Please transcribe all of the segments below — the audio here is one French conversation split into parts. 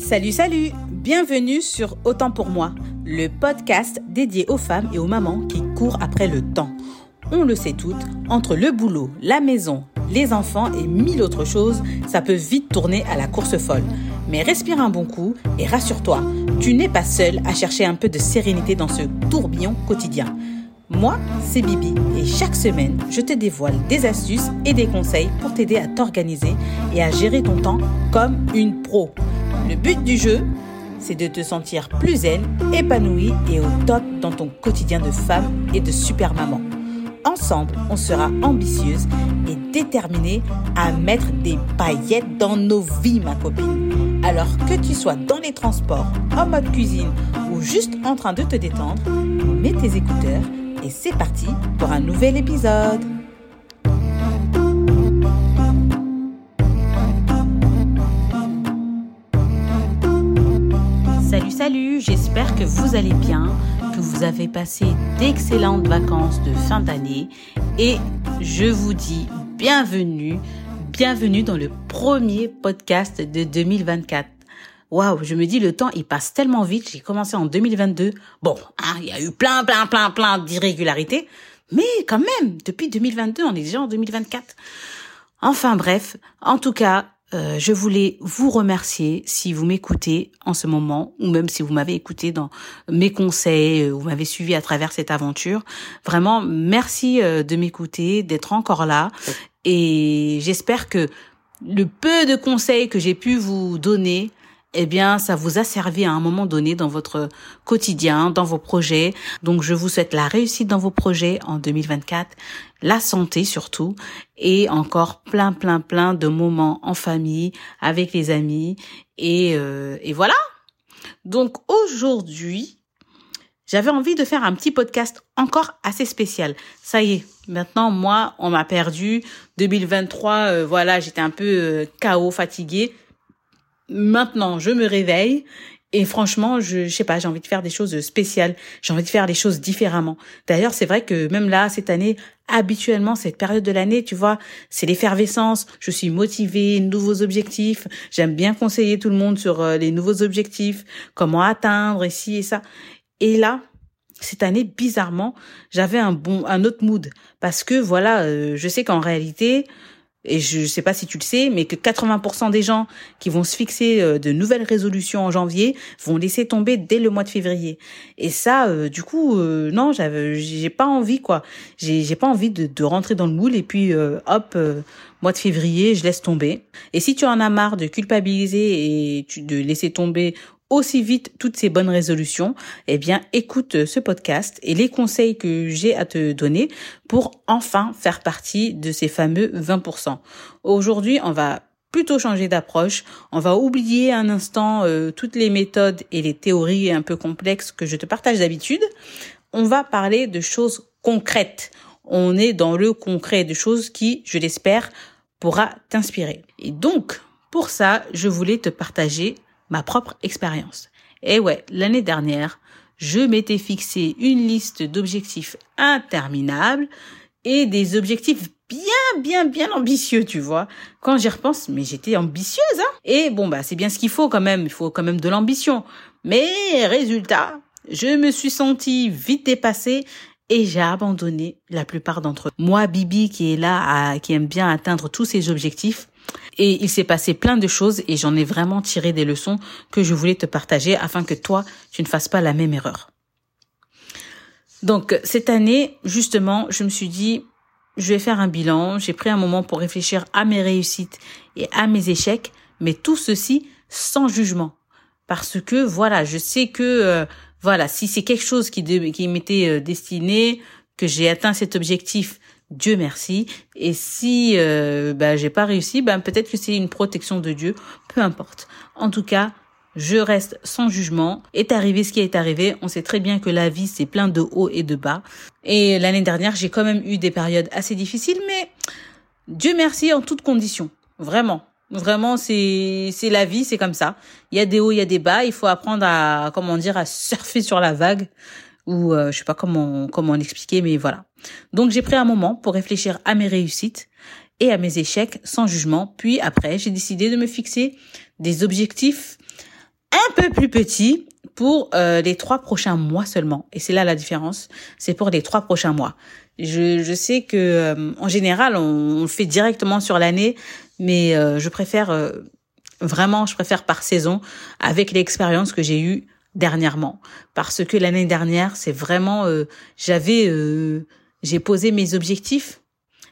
Salut, salut Bienvenue sur Autant pour moi, le podcast dédié aux femmes et aux mamans qui courent après le temps. On le sait toutes, entre le boulot, la maison, les enfants et mille autres choses, ça peut vite tourner à la course folle. Mais respire un bon coup et rassure-toi, tu n'es pas seule à chercher un peu de sérénité dans ce tourbillon quotidien. Moi, c'est Bibi et chaque semaine, je te dévoile des astuces et des conseils pour t'aider à t'organiser et à gérer ton temps comme une pro. Le but du jeu, c'est de te sentir plus zen, épanouie et au top dans ton quotidien de femme et de super maman. Ensemble, on sera ambitieuse et déterminée à mettre des paillettes dans nos vies, ma copine. Alors que tu sois dans les transports, en mode cuisine ou juste en train de te détendre, mets tes écouteurs et c'est parti pour un nouvel épisode. Salut, j'espère que vous allez bien, que vous avez passé d'excellentes vacances de fin d'année et je vous dis bienvenue, bienvenue dans le premier podcast de 2024 waouh, je me dis le temps il passe tellement vite. J'ai commencé en 2022. Bon, hein, il y a eu plein, plein, plein, plein d'irrégularités, mais quand même, depuis 2022, on est déjà en 2024. Enfin bref, en tout cas, euh, je voulais vous remercier si vous m'écoutez en ce moment, ou même si vous m'avez écouté dans mes conseils, euh, vous m'avez suivi à travers cette aventure. Vraiment, merci euh, de m'écouter, d'être encore là, et j'espère que le peu de conseils que j'ai pu vous donner eh bien, ça vous a servi à un moment donné dans votre quotidien, dans vos projets. Donc, je vous souhaite la réussite dans vos projets en 2024, la santé surtout, et encore plein, plein, plein de moments en famille, avec les amis. Et, euh, et voilà. Donc, aujourd'hui, j'avais envie de faire un petit podcast encore assez spécial. Ça y est, maintenant, moi, on m'a perdu. 2023, euh, voilà, j'étais un peu euh, KO, fatiguée maintenant, je me réveille et franchement, je, je sais pas, j'ai envie de faire des choses spéciales. J'ai envie de faire les choses différemment. D'ailleurs, c'est vrai que même là, cette année, habituellement, cette période de l'année, tu vois, c'est l'effervescence. Je suis motivée, nouveaux objectifs. J'aime bien conseiller tout le monde sur euh, les nouveaux objectifs, comment atteindre ici et ça. Et là, cette année, bizarrement, j'avais un bon, un autre mood parce que voilà, euh, je sais qu'en réalité, et je ne sais pas si tu le sais, mais que 80% des gens qui vont se fixer euh, de nouvelles résolutions en janvier vont laisser tomber dès le mois de février. Et ça, euh, du coup, euh, non, j'ai pas envie quoi. J'ai, pas envie de, de rentrer dans le moule et puis hop, mois de février, je laisse tomber. Et si tu en as marre de culpabiliser et tu, de laisser tomber aussi vite toutes ces bonnes résolutions, eh bien, écoute ce podcast et les conseils que j'ai à te donner pour enfin faire partie de ces fameux 20%. Aujourd'hui, on va plutôt changer d'approche. On va oublier un instant euh, toutes les méthodes et les théories un peu complexes que je te partage d'habitude. On va parler de choses concrètes. On est dans le concret, de choses qui, je l'espère, pourra t'inspirer. Et donc, pour ça, je voulais te partager ma propre expérience. Et ouais, l'année dernière, je m'étais fixé une liste d'objectifs interminables et des objectifs bien, bien, bien ambitieux, tu vois. Quand j'y repense, mais j'étais ambitieuse, hein. Et bon, bah, c'est bien ce qu'il faut quand même. Il faut quand même de l'ambition. Mais résultat, je me suis sentie vite dépassée et j'ai abandonné la plupart d'entre eux. Moi, Bibi, qui est là, qui aime bien atteindre tous ses objectifs, et il s'est passé plein de choses et j'en ai vraiment tiré des leçons que je voulais te partager afin que toi, tu ne fasses pas la même erreur. Donc, cette année, justement, je me suis dit, je vais faire un bilan. J'ai pris un moment pour réfléchir à mes réussites et à mes échecs, mais tout ceci sans jugement. Parce que, voilà, je sais que, euh, voilà, si c'est quelque chose qui, qui m'était euh, destiné, que j'ai atteint cet objectif Dieu merci. Et si euh, bah, j'ai pas réussi, ben peut-être que c'est une protection de Dieu, peu importe. En tout cas, je reste sans jugement. Est arrivé ce qui est arrivé. On sait très bien que la vie c'est plein de hauts et de bas. Et l'année dernière, j'ai quand même eu des périodes assez difficiles, mais Dieu merci en toutes conditions. Vraiment. Vraiment, c'est c'est la vie, c'est comme ça. Il y a des hauts, il y a des bas. Il faut apprendre à comment dire à surfer sur la vague ou euh, je sais pas comment comment l'expliquer, mais voilà. Donc j'ai pris un moment pour réfléchir à mes réussites et à mes échecs sans jugement. Puis après, j'ai décidé de me fixer des objectifs un peu plus petit pour euh, les trois prochains mois seulement. Et c'est là la différence. C'est pour les trois prochains mois. Je, je sais que euh, en général, on, le fait directement sur l'année, mais euh, je préfère vraiment, je préfère par saison avec l'expérience que j'ai eue dernièrement. Parce que l'année dernière, c'est vraiment, j'avais, j'ai posé mes objectifs.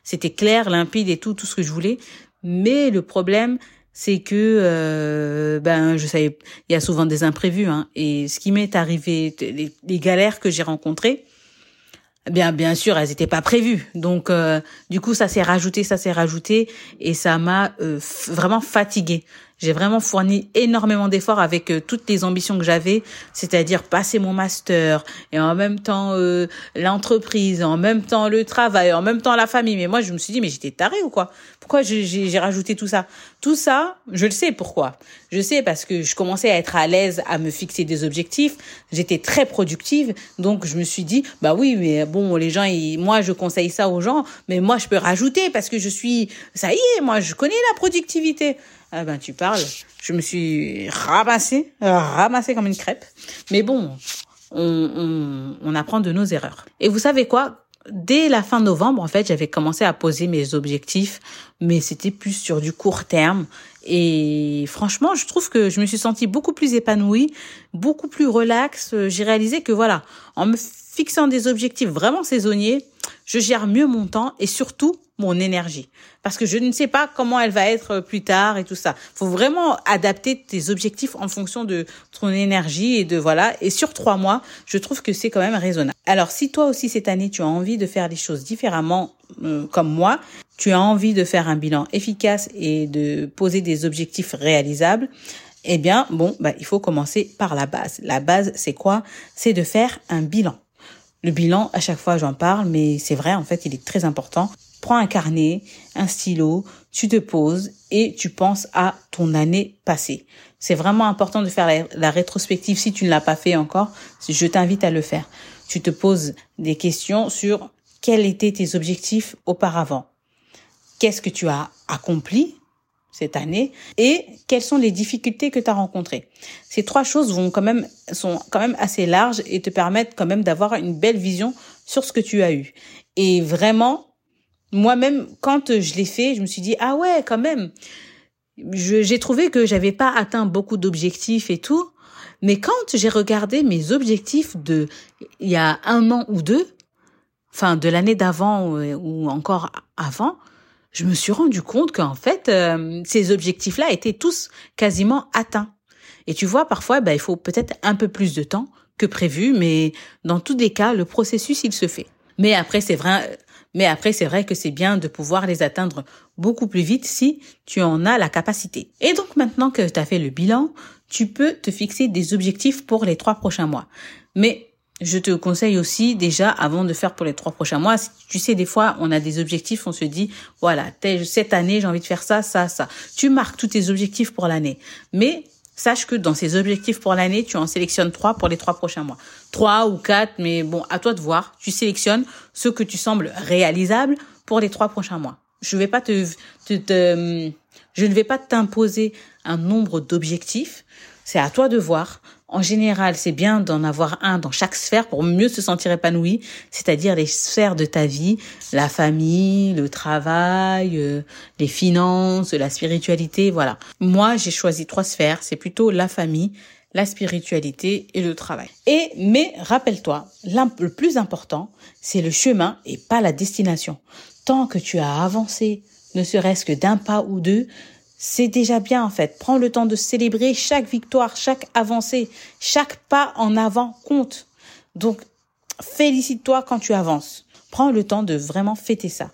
C'était clair, limpide et tout, tout ce que je voulais. Mais le problème, c'est que euh, ben je savais il y a souvent des imprévus hein, et ce qui m'est arrivé les, galères que j'ai rencontrées eh bien bien sûr elles n'étaient pas prévues donc euh, du coup ça s'est rajouté ça s'est rajouté et ça m'a euh, vraiment fatiguée j'ai vraiment fourni énormément d'efforts avec euh, toutes les ambitions que j'avais, c'est-à-dire passer mon master et en même temps euh, l'entreprise, en même temps le travail, en même temps la famille. Mais moi, je me suis dit, mais j'étais tarée ou quoi? Pourquoi j'ai rajouté tout ça? Tout ça, je le sais pourquoi. Je sais parce que je commençais à être à l'aise à me fixer des objectifs. J'étais très productive, donc je me suis dit, bah oui, mais bon, les gens, ils, moi, je conseille ça aux gens, mais moi, je peux rajouter parce que je suis, ça y est, moi, je connais la productivité. Ah ben tu parles. Je me suis ramassée, ramassée comme une crêpe. Mais bon, on, on, on apprend de nos erreurs. Et vous savez quoi? Dès la fin novembre, en fait, j'avais commencé à poser mes objectifs, mais c'était plus sur du court terme. Et franchement, je trouve que je me suis sentie beaucoup plus épanouie, beaucoup plus relaxe. J'ai réalisé que voilà, en me fixant des objectifs vraiment saisonniers, je gère mieux mon temps et surtout mon énergie. Parce que je ne sais pas comment elle va être plus tard et tout ça. faut vraiment adapter tes objectifs en fonction de ton énergie et de voilà. Et sur trois mois, je trouve que c'est quand même raisonnable. Alors, si toi aussi cette année, tu as envie de faire les choses différemment euh, comme moi, tu as envie de faire un bilan efficace et de poser des objectifs réalisables, eh bien, bon, bah, il faut commencer par la base. La base, c'est quoi? C'est de faire un bilan. Le bilan, à chaque fois j'en parle, mais c'est vrai, en fait, il est très important. Prends un carnet, un stylo, tu te poses et tu penses à ton année passée. C'est vraiment important de faire la, rétrospective si tu ne l'as pas fait encore. Je t'invite à le faire. Tu te poses des questions sur quels étaient tes objectifs auparavant. Qu'est-ce que tu as accompli cette année et quelles sont les difficultés que tu as rencontrées. Ces trois choses vont quand même sont quand même assez larges et te permettent quand même d'avoir une belle vision sur ce que tu as eu. Et vraiment moi-même quand je l'ai fait, je me suis dit ah ouais, quand même. J'ai trouvé que j'avais pas atteint beaucoup d'objectifs et tout, mais quand j'ai regardé mes objectifs de il y a un an ou deux, enfin de l'année d'avant ou encore avant, je me suis rendu compte qu'en fait, euh, ces objectifs-là étaient tous quasiment atteints. Et tu vois, parfois, bah, il faut peut-être un peu plus de temps que prévu, mais dans tous les cas, le processus, il se fait. Mais après, c'est vrai, mais après, c'est vrai que c'est bien de pouvoir les atteindre beaucoup plus vite si tu en as la capacité. Et donc, maintenant que tu as fait le bilan, tu peux te fixer des objectifs pour les trois prochains mois. Mais je te conseille aussi déjà avant de faire pour les trois prochains mois. Tu sais, des fois, on a des objectifs, on se dit, voilà, cette année, j'ai envie de faire ça, ça, ça. Tu marques tous tes objectifs pour l'année. Mais sache que dans ces objectifs pour l'année, tu en sélectionnes trois pour les trois prochains mois. Trois ou quatre, mais bon, à toi de voir. Tu sélectionnes ce que tu sembles réalisable pour les trois prochains mois. Je vais pas te, te, te je ne vais pas t'imposer un nombre d'objectifs. C'est à toi de voir. En général, c'est bien d'en avoir un dans chaque sphère pour mieux se sentir épanoui, c'est-à-dire les sphères de ta vie, la famille, le travail, euh, les finances, la spiritualité, voilà. Moi, j'ai choisi trois sphères, c'est plutôt la famille, la spiritualité et le travail. Et mais rappelle-toi, le plus important, c'est le chemin et pas la destination. Tant que tu as avancé, ne serait-ce que d'un pas ou deux, c'est déjà bien en fait. Prends le temps de célébrer chaque victoire, chaque avancée, chaque pas en avant compte. Donc, félicite-toi quand tu avances. Prends le temps de vraiment fêter ça.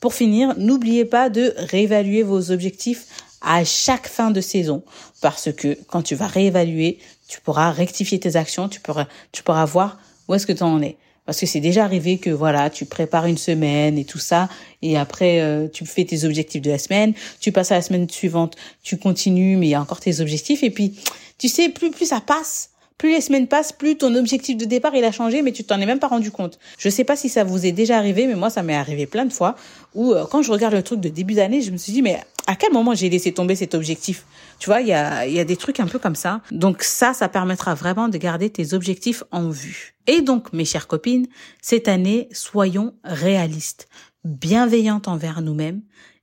Pour finir, n'oubliez pas de réévaluer vos objectifs à chaque fin de saison parce que quand tu vas réévaluer, tu pourras rectifier tes actions, tu pourras, tu pourras voir où est-ce que tu en es. Parce que c'est déjà arrivé que voilà, tu prépares une semaine et tout ça, et après euh, tu fais tes objectifs de la semaine, tu passes à la semaine suivante, tu continues, mais il y a encore tes objectifs, et puis tu sais, plus plus ça passe, plus les semaines passent, plus ton objectif de départ il a changé, mais tu t'en es même pas rendu compte. Je sais pas si ça vous est déjà arrivé, mais moi ça m'est arrivé plein de fois où euh, quand je regarde le truc de début d'année, je me suis dit mais à quel moment j'ai laissé tomber cet objectif? Tu vois, il y a, y a des trucs un peu comme ça. Donc ça, ça permettra vraiment de garder tes objectifs en vue. Et donc, mes chères copines, cette année, soyons réalistes, bienveillantes envers nous-mêmes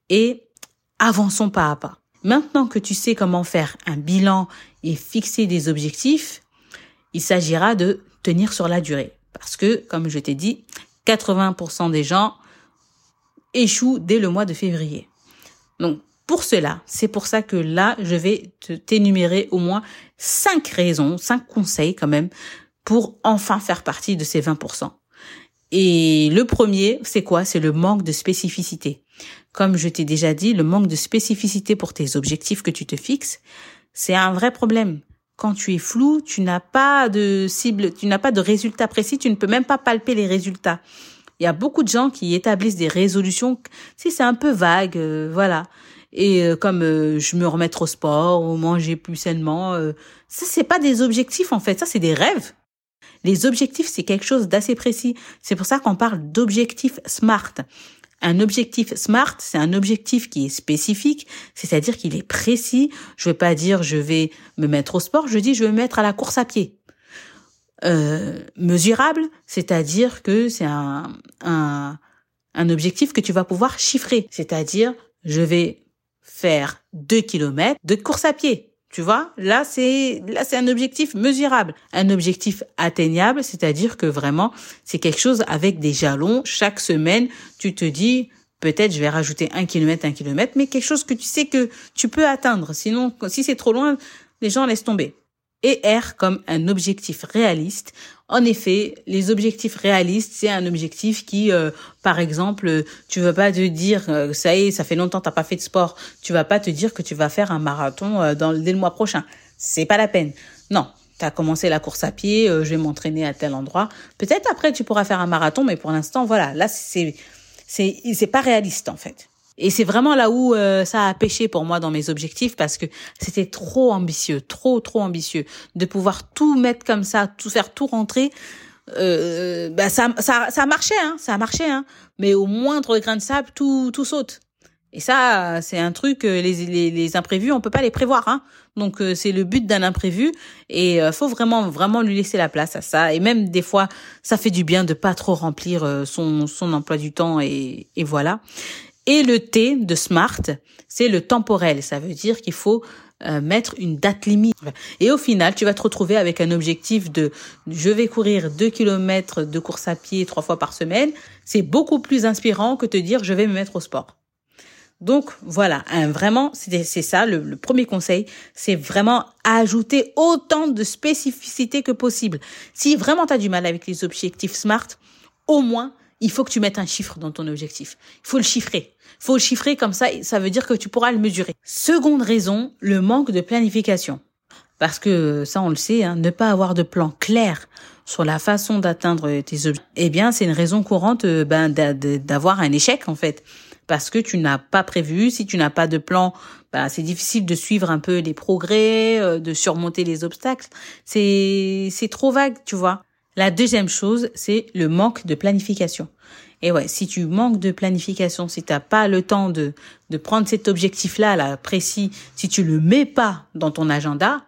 et avançons pas à pas. Maintenant que tu sais comment faire un bilan et fixer des objectifs, il s'agira de tenir sur la durée. Parce que, comme je t'ai dit, 80% des gens échouent dès le mois de février. Donc, pour cela, c'est pour ça que là, je vais t'énumérer au moins cinq raisons, cinq conseils quand même, pour enfin faire partie de ces 20%. Et le premier, c'est quoi? C'est le manque de spécificité. Comme je t'ai déjà dit, le manque de spécificité pour tes objectifs que tu te fixes, c'est un vrai problème. Quand tu es flou, tu n'as pas de cible, tu n'as pas de résultats précis, tu ne peux même pas palper les résultats. Il y a beaucoup de gens qui établissent des résolutions, si c'est un peu vague, euh, voilà. Et euh, comme euh, je me remettre au sport ou manger plus sainement, ça c'est pas des objectifs en fait, ça c'est des rêves. Les objectifs c'est quelque chose d'assez précis. C'est pour ça qu'on parle d'objectifs smart. Un objectif SMART, c'est un objectif qui est spécifique, c'est-à-dire qu'il est précis. Je ne vais pas dire je vais me mettre au sport, je dis je vais me mettre à la course à pied. Euh, mesurable, c'est-à-dire que c'est un, un, un objectif que tu vas pouvoir chiffrer, c'est-à-dire je vais faire deux kilomètres de course à pied. Tu vois, là c'est là c'est un objectif mesurable, un objectif atteignable, c'est-à-dire que vraiment c'est quelque chose avec des jalons. Chaque semaine, tu te dis peut-être je vais rajouter un kilomètre, un kilomètre, mais quelque chose que tu sais que tu peux atteindre. Sinon, si c'est trop loin, les gens laissent tomber et R comme un objectif réaliste. En effet, les objectifs réalistes, c'est un objectif qui, euh, par exemple, tu vas pas te dire, euh, ça y est, ça fait longtemps t'as pas fait de sport, tu vas pas te dire que tu vas faire un marathon euh, dans, dès le mois prochain. C'est pas la peine. Non, tu as commencé la course à pied, je vais m'entraîner à tel endroit. Peut-être après tu pourras faire un marathon, mais pour l'instant, voilà, là c'est c'est c'est pas réaliste en fait. Et c'est vraiment là où euh, ça a pêché pour moi dans mes objectifs parce que c'était trop ambitieux, trop trop ambitieux de pouvoir tout mettre comme ça, tout faire tout rentrer. Euh, bah ça ça ça marchait hein, ça a marché hein, mais au moindre grain de sable tout tout saute. Et ça c'est un truc les, les les imprévus on peut pas les prévoir hein. Donc euh, c'est le but d'un imprévu et euh, faut vraiment vraiment lui laisser la place à ça et même des fois ça fait du bien de pas trop remplir son son emploi du temps et et voilà. Et le T de SMART, c'est le temporel. Ça veut dire qu'il faut euh, mettre une date limite. Et au final, tu vas te retrouver avec un objectif de je vais courir 2 km de course à pied trois fois par semaine. C'est beaucoup plus inspirant que te dire je vais me mettre au sport. Donc voilà, vraiment, c'est ça le, premier conseil, c'est vraiment ajouter autant de spécificité que possible. Si vraiment tu du mal avec les objectifs SMART, au moins il faut que tu mettes un chiffre dans ton objectif. Il faut le chiffrer. Faut chiffrer comme ça, ça veut dire que tu pourras le mesurer. Seconde raison, le manque de planification. Parce que ça, on le sait, hein, ne pas avoir de plan clair sur la façon d'atteindre tes objectifs, eh bien, c'est une raison courante euh, ben, d'avoir un échec, en fait. Parce que tu n'as pas prévu, si tu n'as pas de plan, ben, c'est difficile de suivre un peu les progrès, euh, de surmonter les obstacles. C'est trop vague, tu vois. La deuxième chose, c'est le manque de planification. Et ouais, si tu manques de planification, si t'as pas le temps de, de prendre cet objectif-là, là, précis, si tu le mets pas dans ton agenda,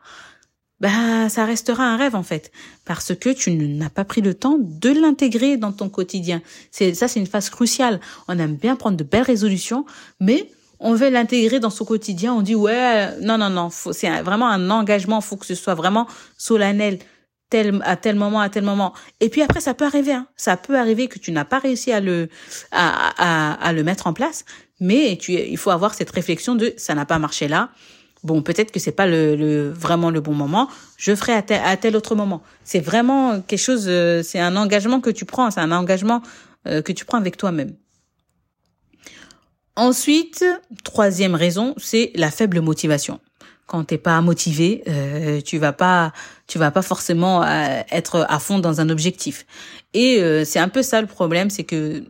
bah, ça restera un rêve, en fait. Parce que tu n'as pas pris le temps de l'intégrer dans ton quotidien. C'est, ça, c'est une phase cruciale. On aime bien prendre de belles résolutions, mais on veut l'intégrer dans son quotidien. On dit, ouais, non, non, non, c'est vraiment un engagement. Faut que ce soit vraiment solennel tel à tel moment à tel moment. Et puis après ça peut arriver hein. ça peut arriver que tu n'as pas réussi à le à, à, à, le mettre en place mais tu il faut avoir cette réflexion de ça n'a pas marché là bon peut-être que c'est pas le, le, vraiment le bon moment. Je ferai à tel, à tel autre moment. C'est vraiment quelque chose euh, c'est un engagement que tu prends c'est un engagement euh, que tu prends avec toi-même. Ensuite troisième raison c'est la faible motivation quand t'es pas motivé, euh, tu vas pas, tu vas pas forcément euh, être à fond dans un objectif. Et euh, c'est un peu ça le problème, c'est que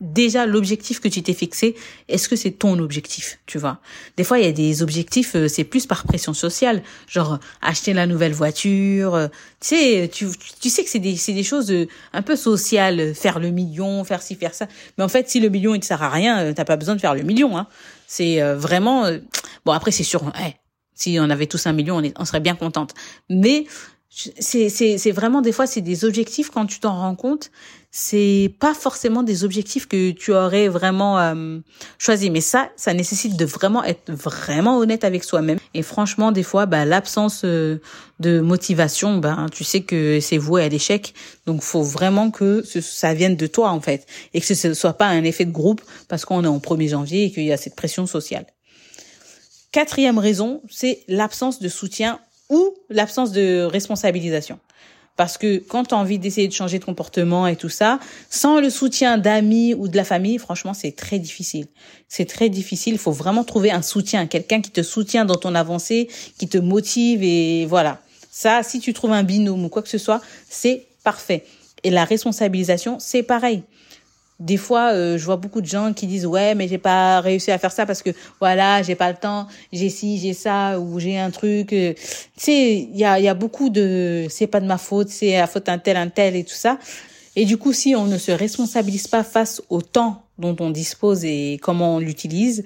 déjà l'objectif que tu t'es fixé, est-ce que c'est ton objectif, tu vois? Des fois, il y a des objectifs, euh, c'est plus par pression sociale, genre acheter la nouvelle voiture. Euh, tu sais, tu, tu sais que c'est des, c'est des choses euh, un peu sociales, faire le million, faire ci, faire ça. Mais en fait, si le million il te sert à rien, t'as pas besoin de faire le million. Hein. C'est vraiment bon. Après, c'est sûr. Hey, si on avait tous un million, on, serait bien contente. Mais c'est vraiment des fois c'est des objectifs quand tu t'en rends compte c'est pas forcément des objectifs que tu aurais vraiment euh, choisi mais ça ça nécessite de vraiment être vraiment honnête avec soi-même. Et franchement des fois bah l'absence euh, de motivation ben tu sais que c'est voué à l'échec. Donc faut vraiment que ça vienne de toi en fait. Et que ce soit pas un effet de groupe parce qu'on est en 1er janvier et qu'il y a cette pression sociale quatrième raison c'est l'absence de soutien ou l'absence de responsabilisation parce que quand tu as envie d'essayer de changer de comportement et tout ça, sans le soutien d'amis ou de la famille, franchement, c'est très difficile. C'est très difficile. Il faut vraiment trouver un soutien, quelqu'un qui te soutient dans ton avancée, qui te motive et voilà. Ça, si tu trouves un binôme ou quoi que ce soit, c'est parfait. Et la responsabilisation, c'est pareil des fois, euh, je vois beaucoup de gens qui disent ouais, mais j'ai pas réussi à faire ça parce que voilà, j'ai pas le temps, j'ai ci, j'ai ça ou j'ai un truc. Euh. Tu sais, il y a, y a beaucoup de c'est pas de ma faute, c'est la faute d'un tel, un tel et tout ça. Et du coup, si on ne se responsabilise pas face au temps dont on dispose et comment on l'utilise,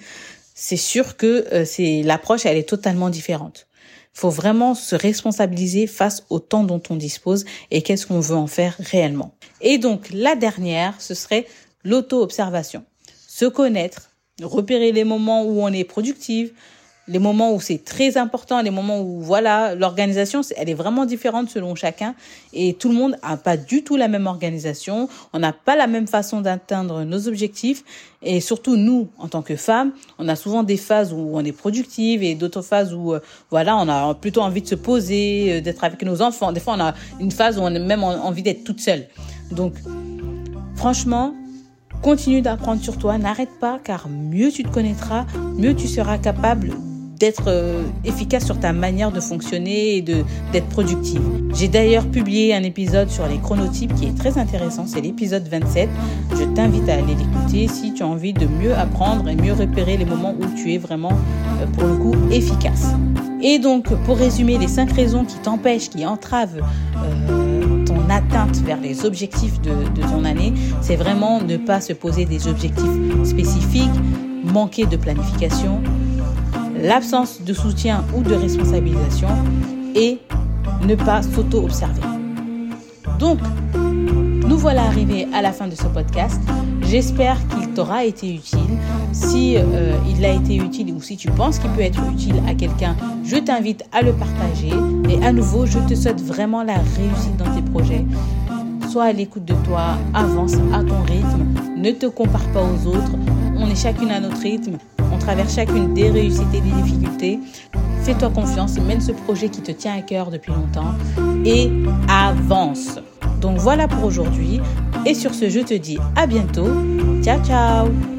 c'est sûr que euh, c'est l'approche, elle est totalement différente. Faut vraiment se responsabiliser face au temps dont on dispose et qu'est-ce qu'on veut en faire réellement. Et donc, la dernière, ce serait l'auto-observation. Se connaître, repérer les moments où on est productive, les moments où c'est très important, les moments où voilà, l'organisation, elle est vraiment différente selon chacun et tout le monde n'a pas du tout la même organisation, on n'a pas la même façon d'atteindre nos objectifs et surtout nous en tant que femmes, on a souvent des phases où on est productive et d'autres phases où euh, voilà, on a plutôt envie de se poser, euh, d'être avec nos enfants. Des fois, on a une phase où on a même envie d'être toute seule. Donc franchement, Continue d'apprendre sur toi, n'arrête pas car mieux tu te connaîtras, mieux tu seras capable d'être euh, efficace sur ta manière de fonctionner et d'être productive. J'ai d'ailleurs publié un épisode sur les chronotypes qui est très intéressant, c'est l'épisode 27. Je t'invite à aller l'écouter si tu as envie de mieux apprendre et mieux repérer les moments où tu es vraiment euh, pour le coup efficace. Et donc pour résumer les cinq raisons qui t'empêchent, qui entravent euh, ton atteinte vers les objectifs de ton année, c'est vraiment ne pas se poser des objectifs spécifiques, manquer de planification, l'absence de soutien ou de responsabilisation et ne pas s'auto-observer. Donc, nous voilà arrivés à la fin de ce podcast. J'espère qu'il t'aura été utile. Si euh, il a été utile ou si tu penses qu'il peut être utile à quelqu'un, je t'invite à le partager. Et à nouveau, je te souhaite vraiment la réussite dans tes projets. Sois à l'écoute de toi, avance à ton rythme, ne te compare pas aux autres. On est chacune à notre rythme on traverse chacune des réussites et des difficultés. Fais-toi confiance, mène ce projet qui te tient à cœur depuis longtemps et avance. Donc voilà pour aujourd'hui. Et sur ce, je te dis à bientôt. Ciao, ciao